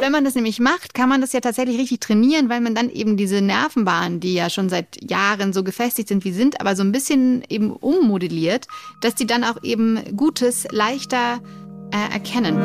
wenn man das nämlich macht, kann man das ja tatsächlich richtig trainieren, weil man dann eben diese Nervenbahnen, die ja schon seit Jahren so gefestigt sind wie sind, aber so ein bisschen eben ummodelliert, dass die dann auch eben Gutes leichter äh, erkennen.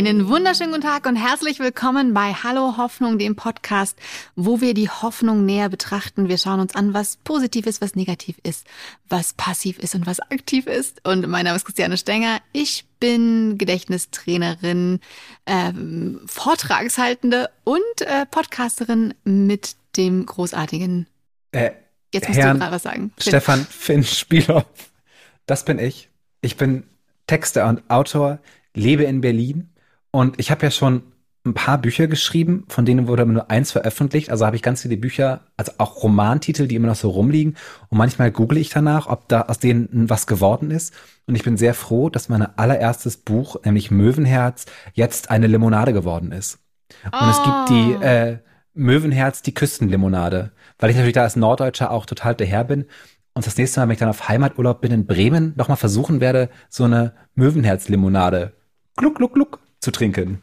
Einen wunderschönen guten Tag und herzlich willkommen bei Hallo Hoffnung, dem Podcast, wo wir die Hoffnung näher betrachten. Wir schauen uns an, was positiv ist, was negativ ist, was passiv ist und was aktiv ist. Und mein Name ist Christiane Stenger. Ich bin Gedächtnistrainerin, ähm, Vortragshaltende und äh, Podcasterin mit dem großartigen. Äh, Jetzt musst Herrn du gerade was sagen. Finn. Stefan Finn Spielhoff. Das bin ich. Ich bin Texter und Autor, lebe in Berlin und ich habe ja schon ein paar Bücher geschrieben, von denen wurde nur eins veröffentlicht. Also habe ich ganz viele Bücher, also auch Romantitel, die immer noch so rumliegen. Und manchmal google ich danach, ob da aus denen was geworden ist. Und ich bin sehr froh, dass mein allererstes Buch, nämlich Möwenherz, jetzt eine Limonade geworden ist. Und oh. es gibt die oh. äh, Möwenherz, die Küstenlimonade. Weil ich natürlich da als Norddeutscher auch total daher bin. Und das nächste Mal, wenn ich dann auf Heimaturlaub bin in Bremen, nochmal versuchen werde, so eine Möwenherz-Limonade. Gluck, gluck, gluck zu trinken.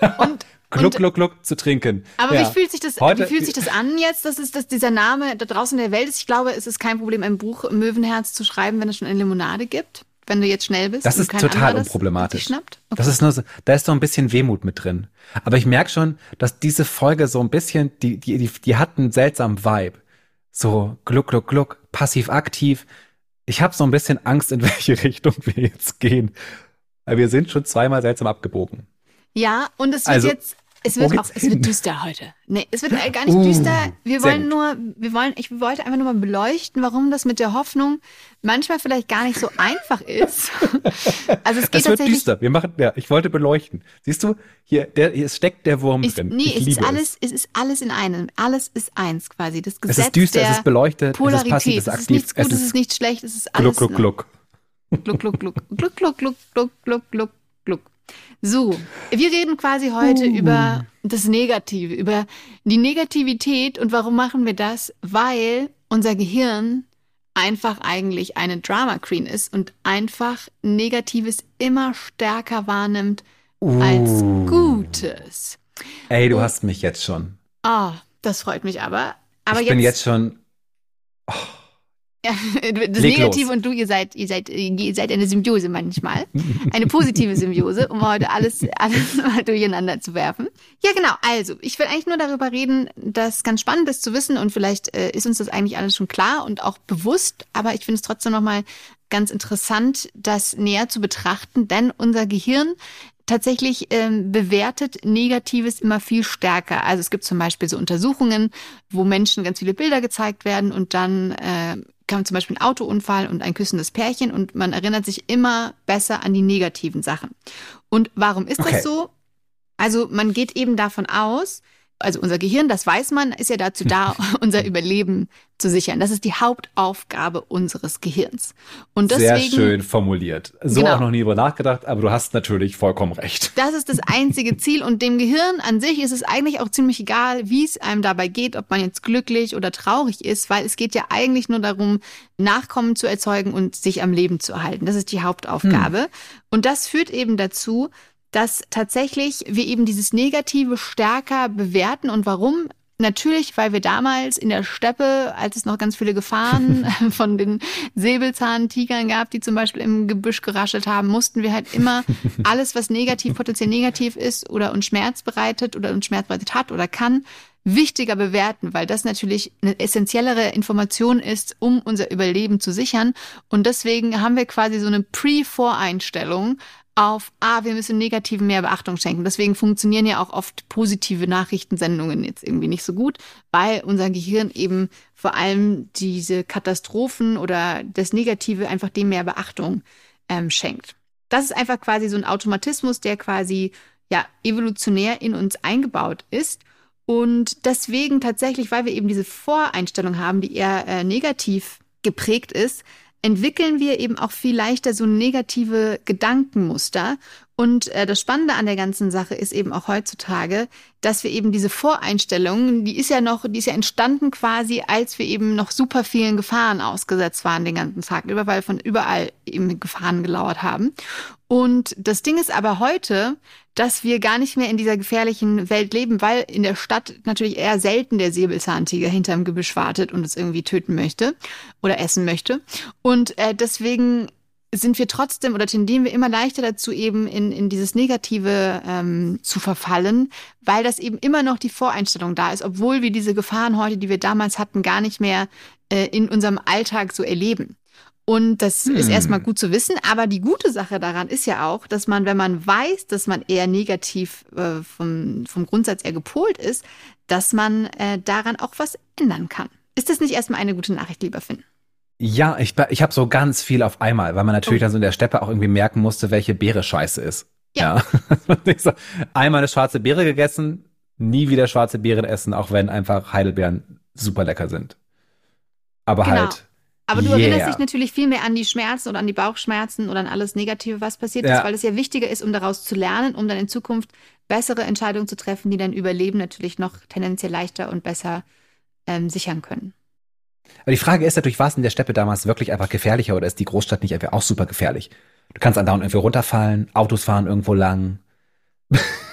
Und Gluck, gluck, gluck zu trinken. Aber ja. wie fühlt sich das, Heute, wie fühlt sich das an jetzt, dass, es, dass dieser Name da draußen in der Welt ist? Ich glaube, es ist kein Problem, ein Buch Möwenherz zu schreiben, wenn es schon eine Limonade gibt. Wenn du jetzt schnell bist. Das ist total unproblematisch. Okay. Das ist nur so, da ist so ein bisschen Wehmut mit drin. Aber ich merke schon, dass diese Folge so ein bisschen, die, die, die, die hat einen seltsamen Vibe. So gluck, gluck, gluck, passiv-aktiv. Ich habe so ein bisschen Angst, in welche Richtung wir jetzt gehen. Weil wir sind schon zweimal seltsam abgebogen. Ja, und es wird also, jetzt, es wird auch, es wird düster heute. Nee, es wird gar nicht uh, düster. Wir wollen nur, wir wollen, ich wollte einfach nur mal beleuchten, warum das mit der Hoffnung manchmal vielleicht gar nicht so einfach ist. Also es geht es wird düster. Wir machen, ja, ich wollte beleuchten. Siehst du, hier, der, hier steckt der Wurm ich, drin. Nee, ich es ist alles, es. es ist alles in einem. Alles ist eins quasi. Das Gesetz es ist düster, es ist beleuchtet, Polarität. es ist passiv, es ist aktiv. Es ist nichts Gutes, es ist nichts schlecht, es ist alles. Gluck, gluck, gluck. Gluck, gluck, gluck. Gluck, gluck, gluck, gluck, gluck, gluck, gluck. So, wir reden quasi heute uh. über das Negative, über die Negativität und warum machen wir das? Weil unser Gehirn einfach eigentlich eine Drama Queen ist und einfach Negatives immer stärker wahrnimmt uh. als Gutes. Ey, du und, hast mich jetzt schon. Ah, oh, das freut mich aber. Aber ich jetzt, bin jetzt schon. Oh. Ja, das Leg Negative los. und du, ihr seid, ihr seid, ihr seid eine Symbiose manchmal. Eine positive Symbiose, um heute alles, alles mal durcheinander zu werfen. Ja, genau. Also, ich will eigentlich nur darüber reden, dass ganz spannend ist zu wissen und vielleicht äh, ist uns das eigentlich alles schon klar und auch bewusst, aber ich finde es trotzdem nochmal ganz interessant, das näher zu betrachten, denn unser Gehirn tatsächlich ähm, bewertet Negatives immer viel stärker. Also es gibt zum Beispiel so Untersuchungen, wo Menschen ganz viele Bilder gezeigt werden und dann äh, kam zum Beispiel ein Autounfall und ein küssendes Pärchen und man erinnert sich immer besser an die negativen Sachen. Und warum ist okay. das so? Also man geht eben davon aus, also unser Gehirn, das weiß man, ist ja dazu da, unser Überleben zu sichern. Das ist die Hauptaufgabe unseres Gehirns. Und deswegen, Sehr schön formuliert. So genau. auch noch nie über nachgedacht, aber du hast natürlich vollkommen recht. Das ist das einzige Ziel und dem Gehirn an sich ist es eigentlich auch ziemlich egal, wie es einem dabei geht, ob man jetzt glücklich oder traurig ist, weil es geht ja eigentlich nur darum, Nachkommen zu erzeugen und sich am Leben zu erhalten. Das ist die Hauptaufgabe. Hm. Und das führt eben dazu, dass tatsächlich wir eben dieses Negative stärker bewerten. Und warum? Natürlich, weil wir damals in der Steppe, als es noch ganz viele Gefahren von den Säbelzahntigern gab, die zum Beispiel im Gebüsch geraschelt haben, mussten wir halt immer alles, was negativ, potenziell negativ ist oder uns Schmerz bereitet oder uns Schmerz bereitet hat oder kann, wichtiger bewerten, weil das natürlich eine essentiellere Information ist, um unser Überleben zu sichern. Und deswegen haben wir quasi so eine Pre-Voreinstellung auf, ah, wir müssen Negativen mehr Beachtung schenken. Deswegen funktionieren ja auch oft positive Nachrichtensendungen jetzt irgendwie nicht so gut, weil unser Gehirn eben vor allem diese Katastrophen oder das Negative einfach dem mehr Beachtung ähm, schenkt. Das ist einfach quasi so ein Automatismus, der quasi ja evolutionär in uns eingebaut ist. Und deswegen tatsächlich, weil wir eben diese Voreinstellung haben, die eher äh, negativ geprägt ist, entwickeln wir eben auch viel leichter so negative Gedankenmuster Und äh, das Spannende an der ganzen Sache ist eben auch heutzutage, dass wir eben diese Voreinstellungen, die ist ja noch, die ist ja entstanden quasi, als wir eben noch super vielen Gefahren ausgesetzt waren den ganzen Tag über, weil von überall eben Gefahren gelauert haben. Und das Ding ist aber heute, dass wir gar nicht mehr in dieser gefährlichen Welt leben, weil in der Stadt natürlich eher selten der Säbelzahntiger hinterm Gebüsch wartet und es irgendwie töten möchte oder essen möchte. Und äh, deswegen sind wir trotzdem oder tendieren wir immer leichter dazu, eben in, in dieses Negative ähm, zu verfallen, weil das eben immer noch die Voreinstellung da ist, obwohl wir diese Gefahren heute, die wir damals hatten, gar nicht mehr äh, in unserem Alltag so erleben. Und das hm. ist erstmal gut zu wissen. Aber die gute Sache daran ist ja auch, dass man, wenn man weiß, dass man eher negativ äh, vom, vom Grundsatz eher gepolt ist, dass man äh, daran auch was ändern kann. Ist das nicht erstmal eine gute Nachricht, lieber Finn? Ja, ich, ich habe so ganz viel auf einmal, weil man natürlich oh. dann so in der Steppe auch irgendwie merken musste, welche Beere scheiße ist. Ja. ja. einmal eine schwarze Beere gegessen, nie wieder schwarze Beeren essen, auch wenn einfach Heidelbeeren super lecker sind. Aber genau. halt. Aber du yeah. erinnerst dich natürlich viel mehr an die Schmerzen oder an die Bauchschmerzen oder an alles Negative, was passiert ja. ist, weil es ja wichtiger ist, um daraus zu lernen, um dann in Zukunft bessere Entscheidungen zu treffen, die dein Überleben natürlich noch tendenziell leichter und besser ähm, sichern können. Aber die Frage ist natürlich, war es in der Steppe damals wirklich einfach gefährlicher oder ist die Großstadt nicht einfach auch super gefährlich? Du kannst andauernd irgendwie runterfallen, Autos fahren irgendwo lang.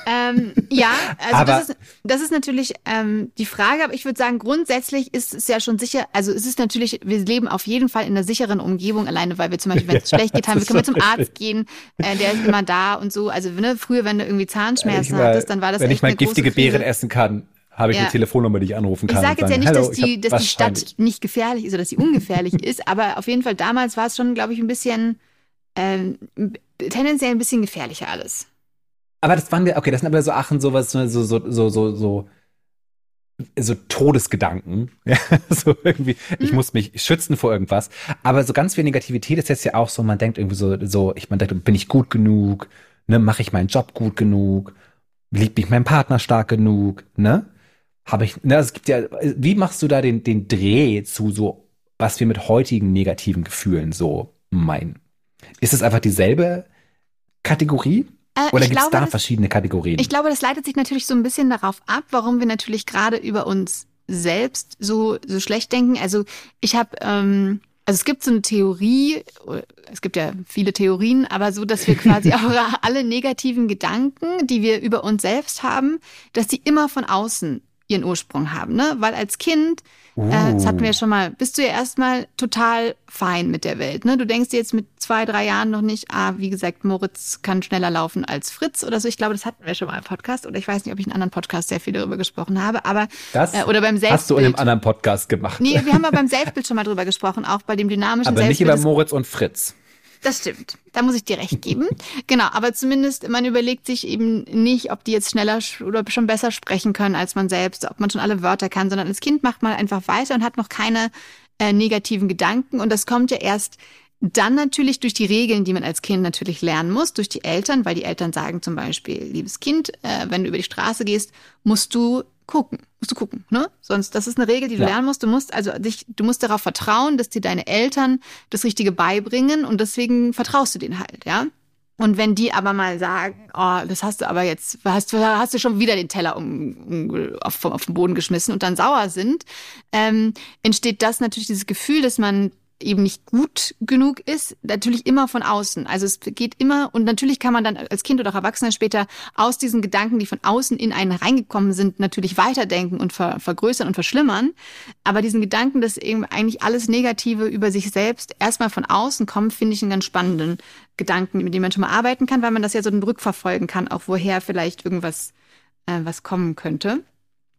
Ähm, ja, also aber, das, ist, das ist natürlich ähm, die Frage, aber ich würde sagen, grundsätzlich ist es ja schon sicher, also es ist natürlich, wir leben auf jeden Fall in einer sicheren Umgebung, alleine weil wir zum Beispiel, wenn es ja, schlecht geht, haben, wir können wir zum Arzt gehen, äh, der ist immer da und so. Also ne, früher, wenn du irgendwie Zahnschmerzen mal, hattest, dann war das Wenn echt ich mal giftige Beeren essen kann, habe ich ja. eine Telefonnummer, die ich anrufen kann. Ich sage jetzt ja nicht, dass die, dass die Stadt nicht gefährlich ist oder dass sie ungefährlich ist, aber auf jeden Fall damals war es schon, glaube ich, ein bisschen ähm, tendenziell ein bisschen gefährlicher alles. Aber das waren wir, okay, das sind aber so Achen, sowas, so, so, so, so, so, so, so Todesgedanken. Ja, so irgendwie, ich mhm. muss mich schützen vor irgendwas. Aber so ganz viel Negativität ist jetzt ja auch so, man denkt irgendwie so, so, ich, man denkt, bin ich gut genug? Ne, mache ich meinen Job gut genug? Liebt mich mein Partner stark genug? Ne? habe ich, na, es gibt ja, wie machst du da den, den Dreh zu so, was wir mit heutigen negativen Gefühlen so meinen? Ist es einfach dieselbe Kategorie? Äh, Oder gibt es da das, verschiedene Kategorien? Ich glaube, das leitet sich natürlich so ein bisschen darauf ab, warum wir natürlich gerade über uns selbst so, so schlecht denken. Also ich habe, ähm, also es gibt so eine Theorie, es gibt ja viele Theorien, aber so, dass wir quasi auch alle negativen Gedanken, die wir über uns selbst haben, dass die immer von außen ihren Ursprung haben, ne? Weil als Kind, uh. äh, das hatten wir ja schon mal, bist du ja erstmal total fein mit der Welt, ne? Du denkst dir jetzt mit zwei, drei Jahren noch nicht, ah, wie gesagt, Moritz kann schneller laufen als Fritz oder so. Ich glaube, das hatten wir schon mal im Podcast oder ich weiß nicht, ob ich in einem anderen Podcast sehr viel darüber gesprochen habe, aber das äh, oder beim Selbstbild. Hast du in einem anderen Podcast gemacht? Nee, wir haben aber beim Selbstbild schon mal drüber gesprochen, auch bei dem dynamischen aber Selbstbild. Aber nicht über Moritz und Fritz. Das stimmt. Da muss ich dir recht geben. genau, aber zumindest man überlegt sich eben nicht, ob die jetzt schneller oder schon besser sprechen können als man selbst, ob man schon alle Wörter kann, sondern als Kind macht man einfach weiter und hat noch keine äh, negativen Gedanken. Und das kommt ja erst dann natürlich durch die Regeln, die man als Kind natürlich lernen muss, durch die Eltern, weil die Eltern sagen zum Beispiel, liebes Kind, äh, wenn du über die Straße gehst, musst du gucken, musst du gucken, ne? Sonst, das ist eine Regel, die du ja. lernen musst. Du musst also dich, du musst darauf vertrauen, dass dir deine Eltern das Richtige beibringen und deswegen vertraust du denen halt, ja? Und wenn die aber mal sagen, oh, das hast du aber jetzt, hast, hast du schon wieder den Teller um, um, auf, auf den Boden geschmissen und dann sauer sind, ähm, entsteht das natürlich dieses Gefühl, dass man eben nicht gut genug ist, natürlich immer von außen. Also es geht immer und natürlich kann man dann als Kind oder auch Erwachsener später aus diesen Gedanken, die von außen in einen reingekommen sind, natürlich weiterdenken und ver vergrößern und verschlimmern. Aber diesen Gedanken, dass eben eigentlich alles Negative über sich selbst erstmal von außen kommt, finde ich einen ganz spannenden Gedanken, mit dem man schon mal arbeiten kann, weil man das ja so rückverfolgen kann, auch woher vielleicht irgendwas äh, was kommen könnte.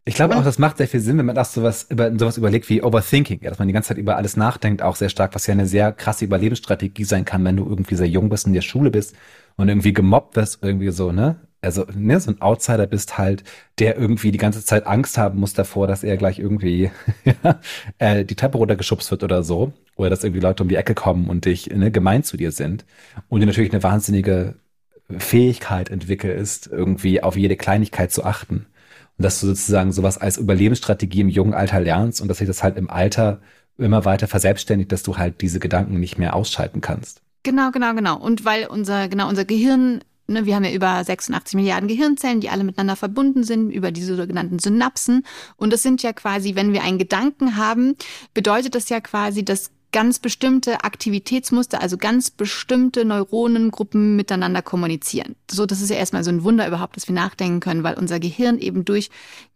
Ich glaube auch, das macht sehr viel Sinn, wenn man das sowas über sowas überlegt wie Overthinking, ja, dass man die ganze Zeit über alles nachdenkt, auch sehr stark, was ja eine sehr krasse Überlebensstrategie sein kann, wenn du irgendwie sehr jung bist in der Schule bist und irgendwie gemobbt wirst, irgendwie so, ne? Also, ne, so ein Outsider bist halt, der irgendwie die ganze Zeit Angst haben muss davor, dass er gleich irgendwie äh, die Treppe runtergeschubst wird oder so. Oder dass irgendwie Leute um die Ecke kommen und dich ne, gemein zu dir sind. Und dir natürlich eine wahnsinnige Fähigkeit entwickelst, irgendwie auf jede Kleinigkeit zu achten. Und dass du sozusagen sowas als Überlebensstrategie im jungen Alter lernst und dass sich das halt im Alter immer weiter verselbstständigt, dass du halt diese Gedanken nicht mehr ausschalten kannst. Genau, genau, genau. Und weil unser, genau, unser Gehirn ne, wir haben ja über 86 Milliarden Gehirnzellen, die alle miteinander verbunden sind, über diese sogenannten Synapsen. Und das sind ja quasi, wenn wir einen Gedanken haben, bedeutet das ja quasi, dass ganz bestimmte Aktivitätsmuster, also ganz bestimmte Neuronengruppen miteinander kommunizieren. So, das ist ja erstmal so ein Wunder überhaupt, dass wir nachdenken können, weil unser Gehirn eben durch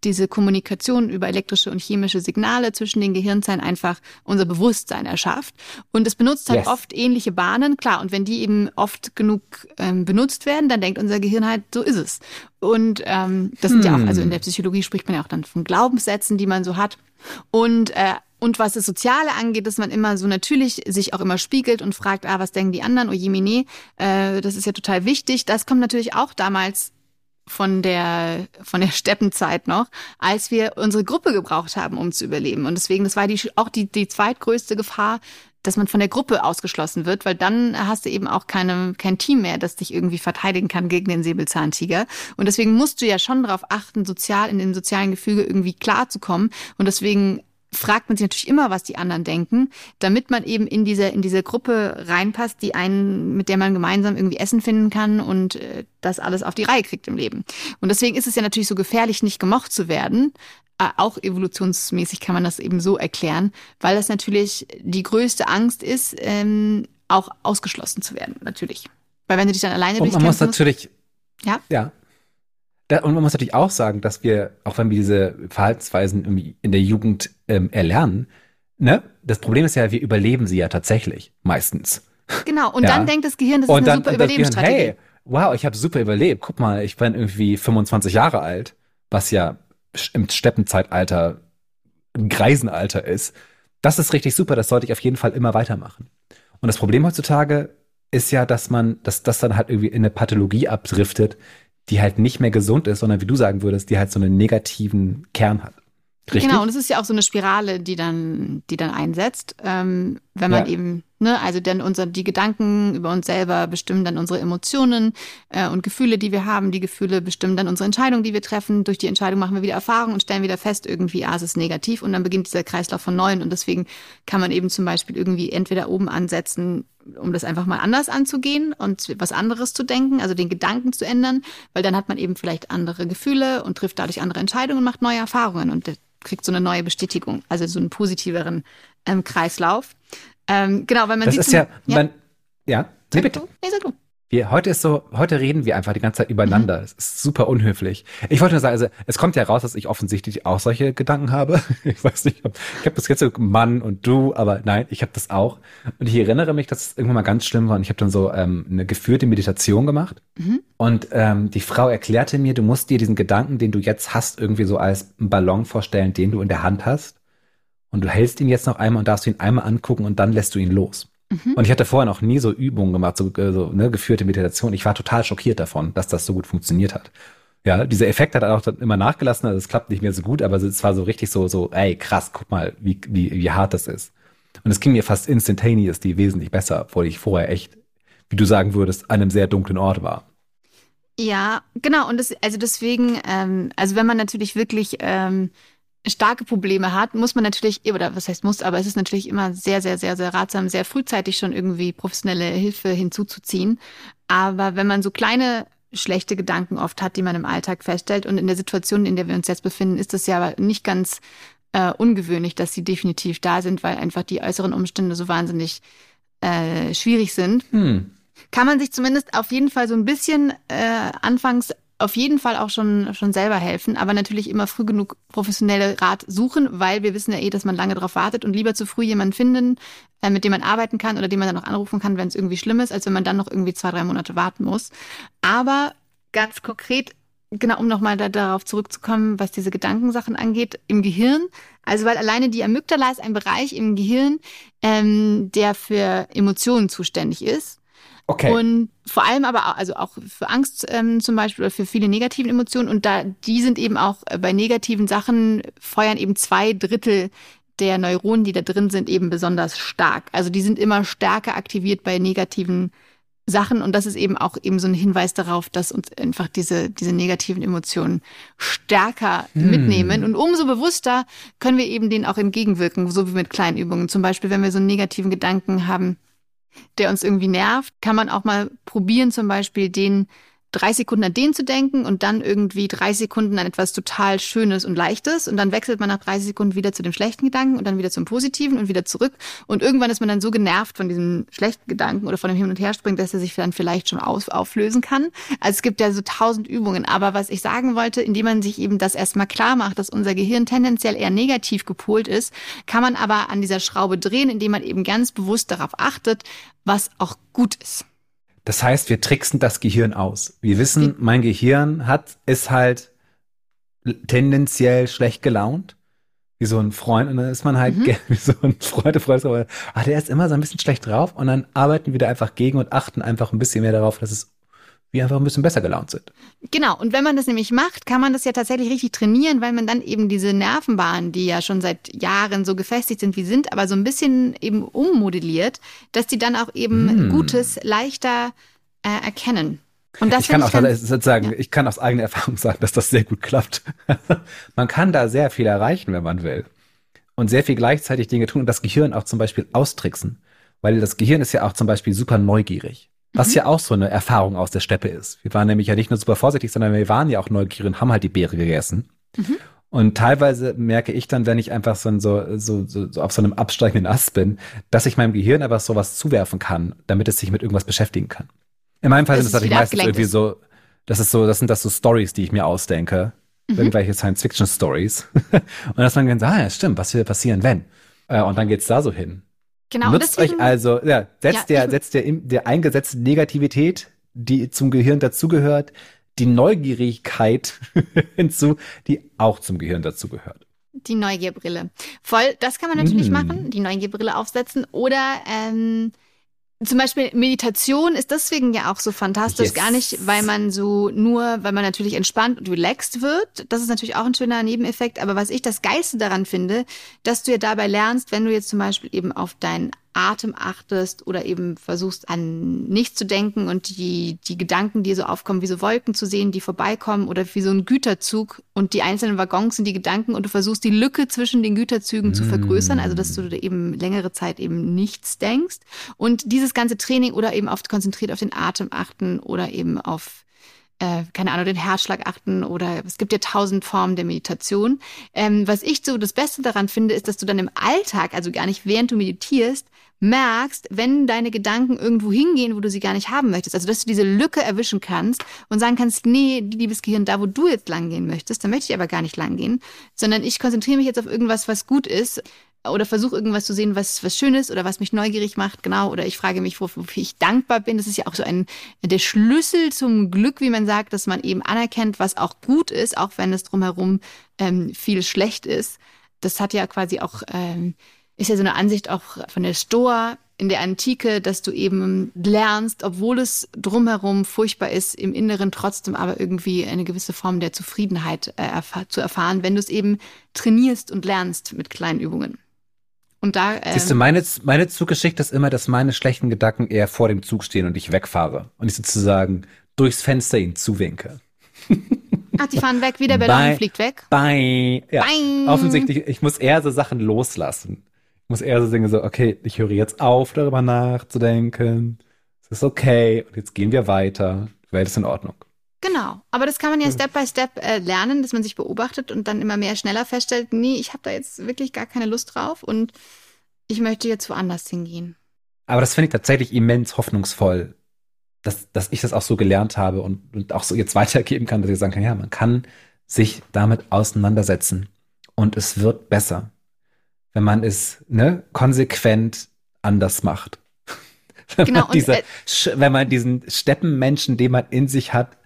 diese Kommunikation über elektrische und chemische Signale zwischen den Gehirnzellen einfach unser Bewusstsein erschafft. Und es benutzt halt yes. oft ähnliche Bahnen, klar. Und wenn die eben oft genug ähm, benutzt werden, dann denkt unser Gehirn halt, so ist es. Und ähm, das hm. sind ja auch, also in der hm. Psychologie spricht man ja auch dann von Glaubenssätzen, die man so hat. Und äh, und was das Soziale angeht, dass man immer so natürlich sich auch immer spiegelt und fragt, ah, was denken die anderen? Oh jemine, äh, das ist ja total wichtig. Das kommt natürlich auch damals von der, von der Steppenzeit noch, als wir unsere Gruppe gebraucht haben, um zu überleben. Und deswegen, das war die, auch die, die zweitgrößte Gefahr, dass man von der Gruppe ausgeschlossen wird, weil dann hast du eben auch keine, kein Team mehr, das dich irgendwie verteidigen kann gegen den Säbelzahntiger. Und deswegen musst du ja schon darauf achten, sozial in dem sozialen Gefüge irgendwie klarzukommen. Und deswegen fragt man sich natürlich immer, was die anderen denken, damit man eben in diese, in diese Gruppe reinpasst, die einen, mit der man gemeinsam irgendwie Essen finden kann und äh, das alles auf die Reihe kriegt im Leben. Und deswegen ist es ja natürlich so gefährlich, nicht gemocht zu werden. Äh, auch evolutionsmäßig kann man das eben so erklären, weil das natürlich die größte Angst ist, ähm, auch ausgeschlossen zu werden, natürlich. Weil wenn du dich dann alleine Und man muss natürlich, ja, ja, und man muss natürlich auch sagen, dass wir, auch wenn wir diese Verhaltensweisen in der Jugend ähm, erlernen, ne, das Problem ist ja, wir überleben sie ja tatsächlich meistens. Genau, und ja. dann denkt das Gehirn, das ist und eine dann, super Überlebensstrategie. Gehirn, hey, wow, ich habe super überlebt. Guck mal, ich bin irgendwie 25 Jahre alt, was ja im Steppenzeitalter ein Greisenalter ist. Das ist richtig super, das sollte ich auf jeden Fall immer weitermachen. Und das Problem heutzutage ist ja, dass man, dass das dann halt irgendwie in eine Pathologie abdriftet, die halt nicht mehr gesund ist, sondern wie du sagen würdest, die halt so einen negativen Kern hat. Richtig? Genau, und es ist ja auch so eine Spirale, die dann, die dann einsetzt, ähm, wenn man ja. eben, ne, also dann unser, die Gedanken über uns selber bestimmen dann unsere Emotionen äh, und Gefühle, die wir haben. Die Gefühle bestimmen dann unsere Entscheidungen, die wir treffen. Durch die Entscheidung machen wir wieder Erfahrungen und stellen wieder fest, irgendwie, ah, es ist negativ und dann beginnt dieser Kreislauf von neuem. Und deswegen kann man eben zum Beispiel irgendwie entweder oben ansetzen, um das einfach mal anders anzugehen und was anderes zu denken, also den Gedanken zu ändern, weil dann hat man eben vielleicht andere Gefühle und trifft dadurch andere Entscheidungen und macht neue Erfahrungen und kriegt so eine neue Bestätigung, also so einen positiveren ähm, Kreislauf. Ähm, genau, weil man das sieht. ist ja, ja, man, ja, nee, bitte. Nee, sag du. Wir, heute ist so, heute reden wir einfach die ganze Zeit übereinander. Mhm. Es ist super unhöflich. Ich wollte nur sagen, also es kommt ja raus, dass ich offensichtlich auch solche Gedanken habe. Ich weiß nicht, ich habe das jetzt so Mann und du, aber nein, ich habe das auch. Und ich erinnere mich, dass es irgendwann mal ganz schlimm war und ich habe dann so ähm, eine geführte Meditation gemacht. Mhm. Und ähm, die Frau erklärte mir, du musst dir diesen Gedanken, den du jetzt hast, irgendwie so als einen Ballon vorstellen, den du in der Hand hast. Und du hältst ihn jetzt noch einmal und darfst ihn einmal angucken und dann lässt du ihn los. Mhm. Und ich hatte vorher noch nie so Übungen gemacht, so, äh, so ne, geführte Meditation. Ich war total schockiert davon, dass das so gut funktioniert hat. Ja, dieser Effekt hat auch dann immer nachgelassen, also es klappt nicht mehr so gut, aber es war so richtig so, so, ey, krass, guck mal, wie, wie, wie hart das ist. Und es ging mir fast instantaneous, die wesentlich besser, obwohl ich vorher echt, wie du sagen würdest, an einem sehr dunklen Ort war. Ja, genau. Und das, also deswegen, ähm, also wenn man natürlich wirklich ähm, starke Probleme hat, muss man natürlich, oder was heißt muss, aber es ist natürlich immer sehr, sehr, sehr, sehr ratsam, sehr frühzeitig schon irgendwie professionelle Hilfe hinzuzuziehen. Aber wenn man so kleine schlechte Gedanken oft hat, die man im Alltag feststellt und in der Situation, in der wir uns jetzt befinden, ist es ja aber nicht ganz äh, ungewöhnlich, dass sie definitiv da sind, weil einfach die äußeren Umstände so wahnsinnig äh, schwierig sind. Hm. Kann man sich zumindest auf jeden Fall so ein bisschen äh, anfangs auf jeden Fall auch schon, schon selber helfen, aber natürlich immer früh genug professionelle Rat suchen, weil wir wissen ja eh, dass man lange darauf wartet und lieber zu früh jemanden finden, äh, mit dem man arbeiten kann oder den man dann noch anrufen kann, wenn es irgendwie schlimm ist, als wenn man dann noch irgendwie zwei, drei Monate warten muss. Aber ganz konkret, genau, um nochmal da, darauf zurückzukommen, was diese Gedankensachen angeht, im Gehirn. Also weil alleine die Amygdala ist ein Bereich im Gehirn, ähm, der für Emotionen zuständig ist. Okay. Und vor allem aber auch, also auch für Angst ähm, zum Beispiel oder für viele negative Emotionen. Und da, die sind eben auch äh, bei negativen Sachen feuern eben zwei Drittel der Neuronen, die da drin sind, eben besonders stark. Also die sind immer stärker aktiviert bei negativen Sachen und das ist eben auch eben so ein Hinweis darauf, dass uns einfach diese, diese negativen Emotionen stärker hm. mitnehmen und umso bewusster können wir eben denen auch entgegenwirken, so wie mit kleinen Übungen. Zum Beispiel, wenn wir so einen negativen Gedanken haben, der uns irgendwie nervt, kann man auch mal probieren, zum Beispiel den drei Sekunden an den zu denken und dann irgendwie drei Sekunden an etwas total Schönes und Leichtes und dann wechselt man nach 30 Sekunden wieder zu dem schlechten Gedanken und dann wieder zum Positiven und wieder zurück und irgendwann ist man dann so genervt von diesem schlechten Gedanken oder von dem Hin- und Herspringen, dass er sich dann vielleicht schon auf, auflösen kann. Also es gibt ja so tausend Übungen, aber was ich sagen wollte, indem man sich eben das erstmal klar macht, dass unser Gehirn tendenziell eher negativ gepolt ist, kann man aber an dieser Schraube drehen, indem man eben ganz bewusst darauf achtet, was auch gut ist. Das heißt, wir tricksen das Gehirn aus. Wir wissen, mein Gehirn hat, ist halt tendenziell schlecht gelaunt. Wie so ein Freund. Und dann ist man halt mhm. wie so ein Freund, Freund, aber ah, der ist immer so ein bisschen schlecht drauf. Und dann arbeiten wir da einfach gegen und achten einfach ein bisschen mehr darauf, dass es wir einfach ein bisschen besser gelaunt sind. Genau, und wenn man das nämlich macht, kann man das ja tatsächlich richtig trainieren, weil man dann eben diese Nervenbahnen, die ja schon seit Jahren so gefestigt sind wie sind, aber so ein bisschen eben ummodelliert, dass die dann auch eben hm. Gutes leichter äh, erkennen. Und das ich kann auch dann, sozusagen, ja. ich kann aus eigener Erfahrung sagen, dass das sehr gut klappt. man kann da sehr viel erreichen, wenn man will. Und sehr viel gleichzeitig Dinge tun und das Gehirn auch zum Beispiel austricksen. Weil das Gehirn ist ja auch zum Beispiel super neugierig. Was mhm. ja auch so eine Erfahrung aus der Steppe ist. Wir waren nämlich ja nicht nur super vorsichtig, sondern wir waren ja auch neugierig und haben halt die Beere gegessen. Mhm. Und teilweise merke ich dann, wenn ich einfach so, so, so, so auf so einem absteigenden Ast bin, dass ich meinem Gehirn einfach sowas zuwerfen kann, damit es sich mit irgendwas beschäftigen kann. In meinem Fall sind das natürlich meistens irgendwie ist. so, das ist so, das sind das so Stories, die ich mir ausdenke. Mhm. Irgendwelche Science-Fiction-Stories. und dass man dann sagt, ah ja, stimmt, was würde passieren, wenn? Äh, und dann geht's da so hin. Genau. Nutzt deswegen, euch also, ja, setzt ja, der, setzt der, der eingesetzte Negativität, die zum Gehirn dazugehört, die Neugierigkeit hinzu, die auch zum Gehirn dazugehört. Die Neugierbrille. Voll, das kann man natürlich mm. machen, die Neugierbrille aufsetzen oder ähm, zum Beispiel Meditation ist deswegen ja auch so fantastisch, yes. gar nicht, weil man so nur, weil man natürlich entspannt und relaxed wird. Das ist natürlich auch ein schöner Nebeneffekt. Aber was ich das Geilste daran finde, dass du ja dabei lernst, wenn du jetzt zum Beispiel eben auf deinen Atem achtest oder eben versuchst an nichts zu denken und die, die Gedanken, die so aufkommen, wie so Wolken zu sehen, die vorbeikommen oder wie so ein Güterzug und die einzelnen Waggons sind die Gedanken und du versuchst die Lücke zwischen den Güterzügen mm. zu vergrößern, also dass du eben längere Zeit eben nichts denkst und dieses ganze Training oder eben oft konzentriert auf den Atem achten oder eben auf äh, keine Ahnung, den Herzschlag achten oder es gibt ja tausend Formen der Meditation. Ähm, was ich so das Beste daran finde, ist, dass du dann im Alltag, also gar nicht während du meditierst, merkst, wenn deine Gedanken irgendwo hingehen, wo du sie gar nicht haben möchtest. Also, dass du diese Lücke erwischen kannst und sagen kannst, nee, liebes Gehirn, da wo du jetzt langgehen möchtest, da möchte ich aber gar nicht langgehen, sondern ich konzentriere mich jetzt auf irgendwas, was gut ist oder versuche irgendwas zu sehen, was was Schönes oder was mich neugierig macht, genau. Oder ich frage mich, wofür ich dankbar bin. Das ist ja auch so ein der Schlüssel zum Glück, wie man sagt, dass man eben anerkennt, was auch gut ist, auch wenn es drumherum ähm, viel schlecht ist. Das hat ja quasi auch ähm, ist ja so eine Ansicht auch von der Stoa in der Antike, dass du eben lernst, obwohl es drumherum furchtbar ist, im Inneren trotzdem aber irgendwie eine gewisse Form der Zufriedenheit äh, erfahr zu erfahren, wenn du es eben trainierst und lernst mit kleinen Übungen. Und da. Ähm, Siehst du, meine, meine Zuggeschichte ist immer, dass meine schlechten Gedanken eher vor dem Zug stehen und ich wegfahre. Und ich sozusagen durchs Fenster ihnen zuwinke. Ach, die fahren weg, wie der Ballon Bye. fliegt weg. Bye. Ja, Bye. Offensichtlich, ich muss eher so Sachen loslassen. Ich muss eher so denken, so, okay, ich höre jetzt auf, darüber nachzudenken. Es ist okay und jetzt gehen wir weiter. Die Welt ist in Ordnung. Genau, aber das kann man ja Step by Step äh, lernen, dass man sich beobachtet und dann immer mehr schneller feststellt, nee, ich habe da jetzt wirklich gar keine Lust drauf und ich möchte jetzt woanders hingehen. Aber das finde ich tatsächlich immens hoffnungsvoll, dass, dass ich das auch so gelernt habe und, und auch so jetzt weitergeben kann, dass ich sagen kann, ja, man kann sich damit auseinandersetzen und es wird besser, wenn man es ne, konsequent anders macht. wenn, genau, man diese, äh, wenn man diesen Steppenmenschen, den man in sich hat,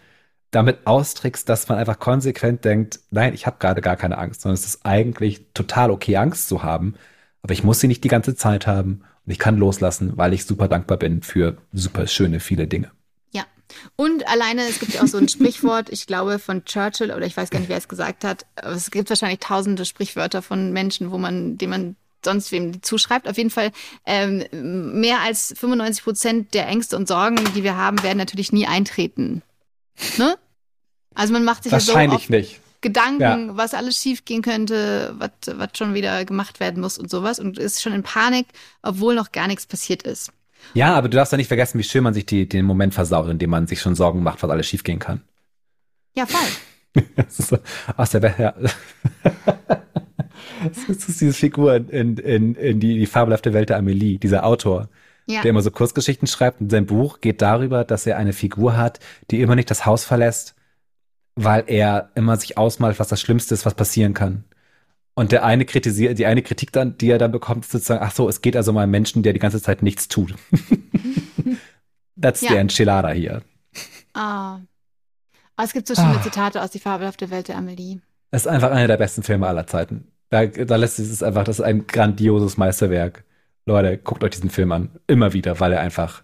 damit austrickst, dass man einfach konsequent denkt, nein, ich habe gerade gar keine Angst, sondern es ist eigentlich total okay, Angst zu haben, aber ich muss sie nicht die ganze Zeit haben und ich kann loslassen, weil ich super dankbar bin für super schöne viele Dinge. Und alleine, es gibt ja auch so ein Sprichwort, ich glaube von Churchill, oder ich weiß gar nicht, wer es gesagt hat, aber es gibt wahrscheinlich tausende Sprichwörter von Menschen, wo man, denen man sonst wem zuschreibt. Auf jeden Fall ähm, mehr als 95 Prozent der Ängste und Sorgen, die wir haben, werden natürlich nie eintreten. Ne? Also man macht sich Wahrscheinlich ja so nicht. Gedanken, ja. was alles schiefgehen könnte, was, was schon wieder gemacht werden muss und sowas und ist schon in Panik, obwohl noch gar nichts passiert ist. Ja, aber du darfst ja nicht vergessen, wie schön man sich die, den Moment versaut, in dem man sich schon Sorgen macht, was alles schiefgehen kann. Ja, voll. das ist so, aus der Be ja. Das ist diese Figur in, in, in die, die fabelhafte Welt der Amelie, dieser Autor, ja. der immer so Kurzgeschichten schreibt. Und sein Buch geht darüber, dass er eine Figur hat, die immer nicht das Haus verlässt, weil er immer sich ausmalt, was das Schlimmste ist, was passieren kann. Und der eine kritisiert, die eine Kritik dann, die er dann bekommt, ist sozusagen, ach so, es geht also um einen Menschen, der die ganze Zeit nichts tut. That's ja. the Enchilada hier. Ah. Oh. es gibt so schöne ah. Zitate aus Die fabelhafte Welt der Amelie. Es ist einfach einer der besten Filme aller Zeiten. Da, da lässt es einfach, das ist ein grandioses Meisterwerk. Leute, guckt euch diesen Film an. Immer wieder, weil er einfach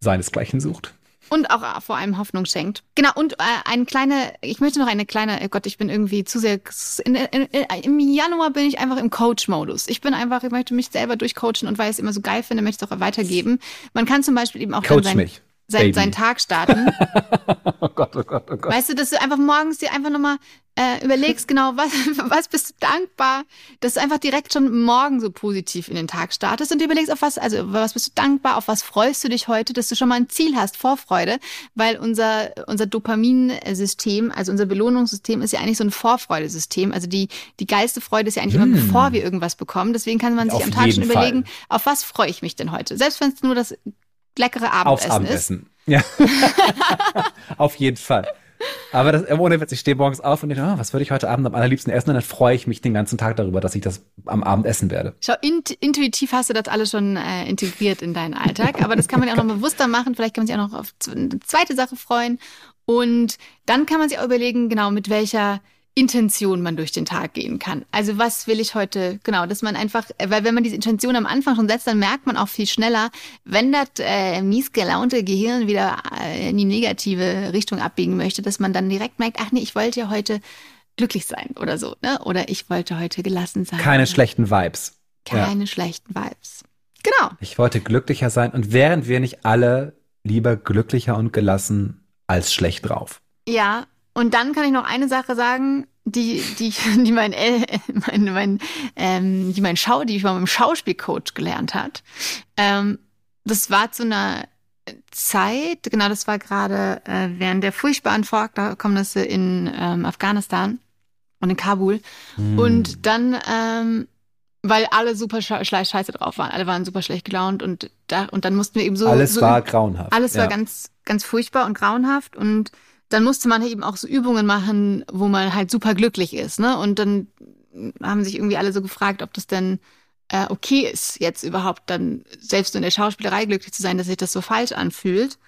seinesgleichen sucht. Und auch äh, vor allem Hoffnung schenkt. Genau, und äh, eine kleine, ich möchte noch eine kleine, oh Gott, ich bin irgendwie zu sehr, in, in, in, im Januar bin ich einfach im Coach-Modus. Ich bin einfach, ich möchte mich selber durchcoachen und weil ich es immer so geil finde, möchte ich es auch weitergeben. Man kann zum Beispiel eben auch Coach sein, mich sein, seinen Tag starten. oh Gott, oh Gott, oh Gott. Weißt du, dass du einfach morgens dir einfach nochmal äh, überlegst, genau, was, was bist du dankbar, dass du einfach direkt schon morgen so positiv in den Tag startest und dir überlegst, auf was, also was bist du dankbar, auf was freust du dich heute, dass du schon mal ein Ziel hast, Vorfreude, weil unser, unser Dopaminsystem, also unser Belohnungssystem ist ja eigentlich so ein Vorfreudesystem. Also die, die geilste Freude ist ja eigentlich hm. immer, bevor wir irgendwas bekommen. Deswegen kann man sich auf am Tag schon überlegen, Fall. auf was freue ich mich denn heute? Selbst wenn es nur das leckere Abendessen Aufs Abendessen. ist. Ja. Auf jeden Fall. Aber das, ohne Witz, ich stehe morgens auf und denke, oh, was würde ich heute Abend am allerliebsten essen? Und dann freue ich mich den ganzen Tag darüber, dass ich das am Abend essen werde. Schau, int intuitiv hast du das alles schon äh, integriert in deinen Alltag. Aber das kann man ja auch noch bewusster machen. Vielleicht kann man sich auch noch auf eine zweite Sache freuen. Und dann kann man sich auch überlegen, genau, mit welcher Intention man durch den Tag gehen kann. Also was will ich heute, genau, dass man einfach, weil wenn man diese Intention am Anfang schon setzt, dann merkt man auch viel schneller, wenn das äh, mies gelaunte Gehirn wieder äh, in die negative Richtung abbiegen möchte, dass man dann direkt merkt, ach nee, ich wollte ja heute glücklich sein oder so, ne? Oder ich wollte heute gelassen sein. Keine schlechten Vibes. Keine ja. schlechten Vibes. Genau. Ich wollte glücklicher sein und wären wir nicht alle lieber glücklicher und gelassen als schlecht drauf. Ja, und dann kann ich noch eine Sache sagen, die, die, die mein, mein, mein, ähm, die mein Schau, die ich mal mit dem Schauspielcoach gelernt hat. Ähm, das war zu einer Zeit, genau, das war gerade äh, während der furchtbaren Vorkommnisse in ähm, Afghanistan und in Kabul. Hm. Und dann, ähm, weil alle super scheiße drauf waren, alle waren super schlecht gelaunt und da und dann mussten wir eben so. Alles so, war grauenhaft. Alles ja. war ganz, ganz furchtbar und grauenhaft und dann musste man eben auch so Übungen machen, wo man halt super glücklich ist, ne? Und dann haben sich irgendwie alle so gefragt, ob das denn äh, okay ist, jetzt überhaupt dann selbst in der Schauspielerei glücklich zu sein, dass sich das so falsch anfühlt.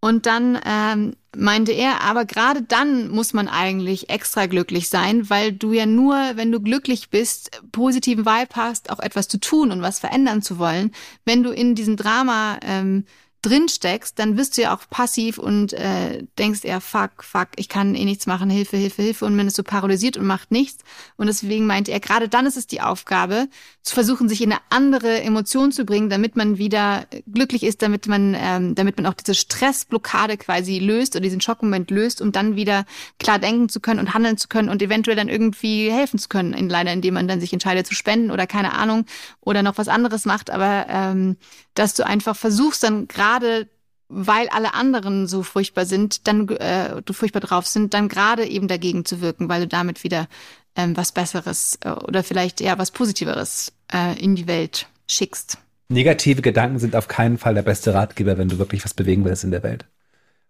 Und dann ähm, meinte er, aber gerade dann muss man eigentlich extra glücklich sein, weil du ja nur, wenn du glücklich bist, positiven Vibe hast, auch etwas zu tun und was verändern zu wollen. Wenn du in diesem Drama ähm, drin steckst, dann wirst du ja auch passiv und äh, denkst eher, fuck, fuck, ich kann eh nichts machen, Hilfe, Hilfe, Hilfe. Und man ist so paralysiert und macht nichts. Und deswegen meinte er, gerade dann ist es die Aufgabe, zu versuchen, sich in eine andere Emotion zu bringen, damit man wieder glücklich ist, damit man, ähm, damit man auch diese Stressblockade quasi löst oder diesen Schockmoment löst, um dann wieder klar denken zu können und handeln zu können und eventuell dann irgendwie helfen zu können, in, leider indem man dann sich entscheidet zu spenden oder keine Ahnung oder noch was anderes macht. Aber ähm, dass du einfach versuchst, dann gerade weil alle anderen so furchtbar sind, dann äh, du furchtbar drauf sind, dann gerade eben dagegen zu wirken, weil du damit wieder ähm, was Besseres äh, oder vielleicht eher was Positiveres äh, in die Welt schickst. Negative Gedanken sind auf keinen Fall der beste Ratgeber, wenn du wirklich was bewegen willst in der Welt.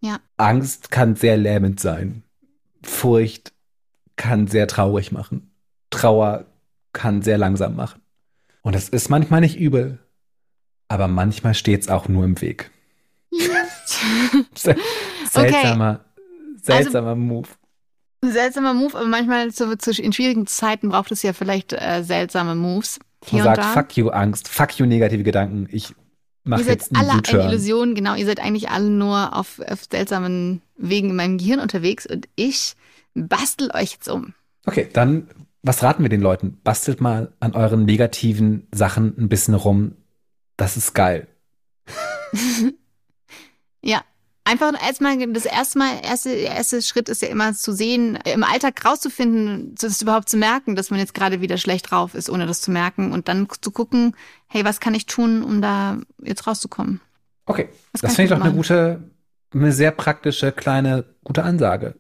Ja. Angst kann sehr lähmend sein. Furcht kann sehr traurig machen. Trauer kann sehr langsam machen. Und das ist manchmal nicht übel, aber manchmal steht es auch nur im Weg. seltsamer, okay. seltsamer also, Move. Seltsamer Move, aber manchmal zu, zu, in schwierigen Zeiten braucht es ja vielleicht äh, seltsame Moves. Hier und sagt, fuck you Angst, fuck you negative Gedanken, ich mach ihr jetzt seid alle eine Illusion, genau, ihr seid eigentlich alle nur auf, auf seltsamen Wegen in meinem Gehirn unterwegs und ich bastel euch jetzt um. Okay, dann was raten wir den Leuten? Bastelt mal an euren negativen Sachen ein bisschen rum, das ist geil. ja. Einfach erstmal, das erste Mal, erste, erste Schritt ist ja immer zu sehen, im Alltag rauszufinden, das überhaupt zu merken, dass man jetzt gerade wieder schlecht drauf ist, ohne das zu merken und dann zu gucken, hey, was kann ich tun, um da jetzt rauszukommen? Okay, das, das finde ich doch eine gute, eine sehr praktische, kleine, gute Ansage.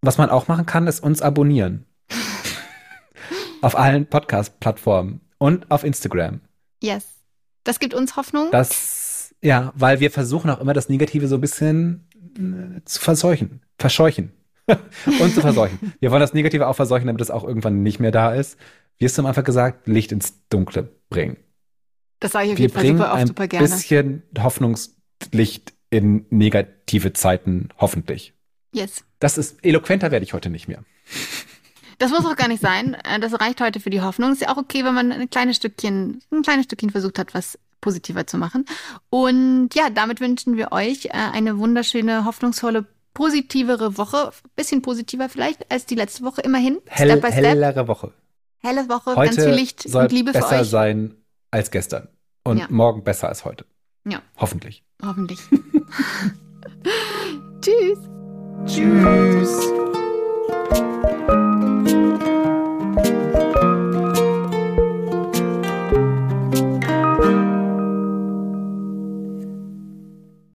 Was man auch machen kann, ist uns abonnieren. auf allen Podcast-Plattformen und auf Instagram. Yes. Das gibt uns Hoffnung. Das, ja, weil wir versuchen auch immer das Negative so ein bisschen äh, zu verseuchen, verscheuchen und zu verseuchen. Wir wollen das Negative auch verseuchen, damit es auch irgendwann nicht mehr da ist. Du am Anfang gesagt, Licht ins Dunkle bringen. Das sage ich auf jeden Fall super oft, super gerne. Ein bisschen Hoffnungslicht in negative Zeiten, hoffentlich. Yes. Das ist eloquenter werde ich heute nicht mehr. Das muss auch gar nicht sein. Äh, das reicht heute für die Hoffnung. Ist ja auch okay, wenn man ein kleines Stückchen, ein kleines Stückchen versucht hat, was positiver zu machen. Und ja, damit wünschen wir euch äh, eine wunderschöne, hoffnungsvolle, positivere Woche. Bisschen positiver vielleicht als die letzte Woche immerhin. Hell, step by step. Hellere Woche. Helle Woche, heute ganz viel Licht soll und Liebe für euch. besser sein als gestern. Und ja. morgen besser als heute. Ja. Hoffentlich. Hoffentlich. Tschüss. Tschüss.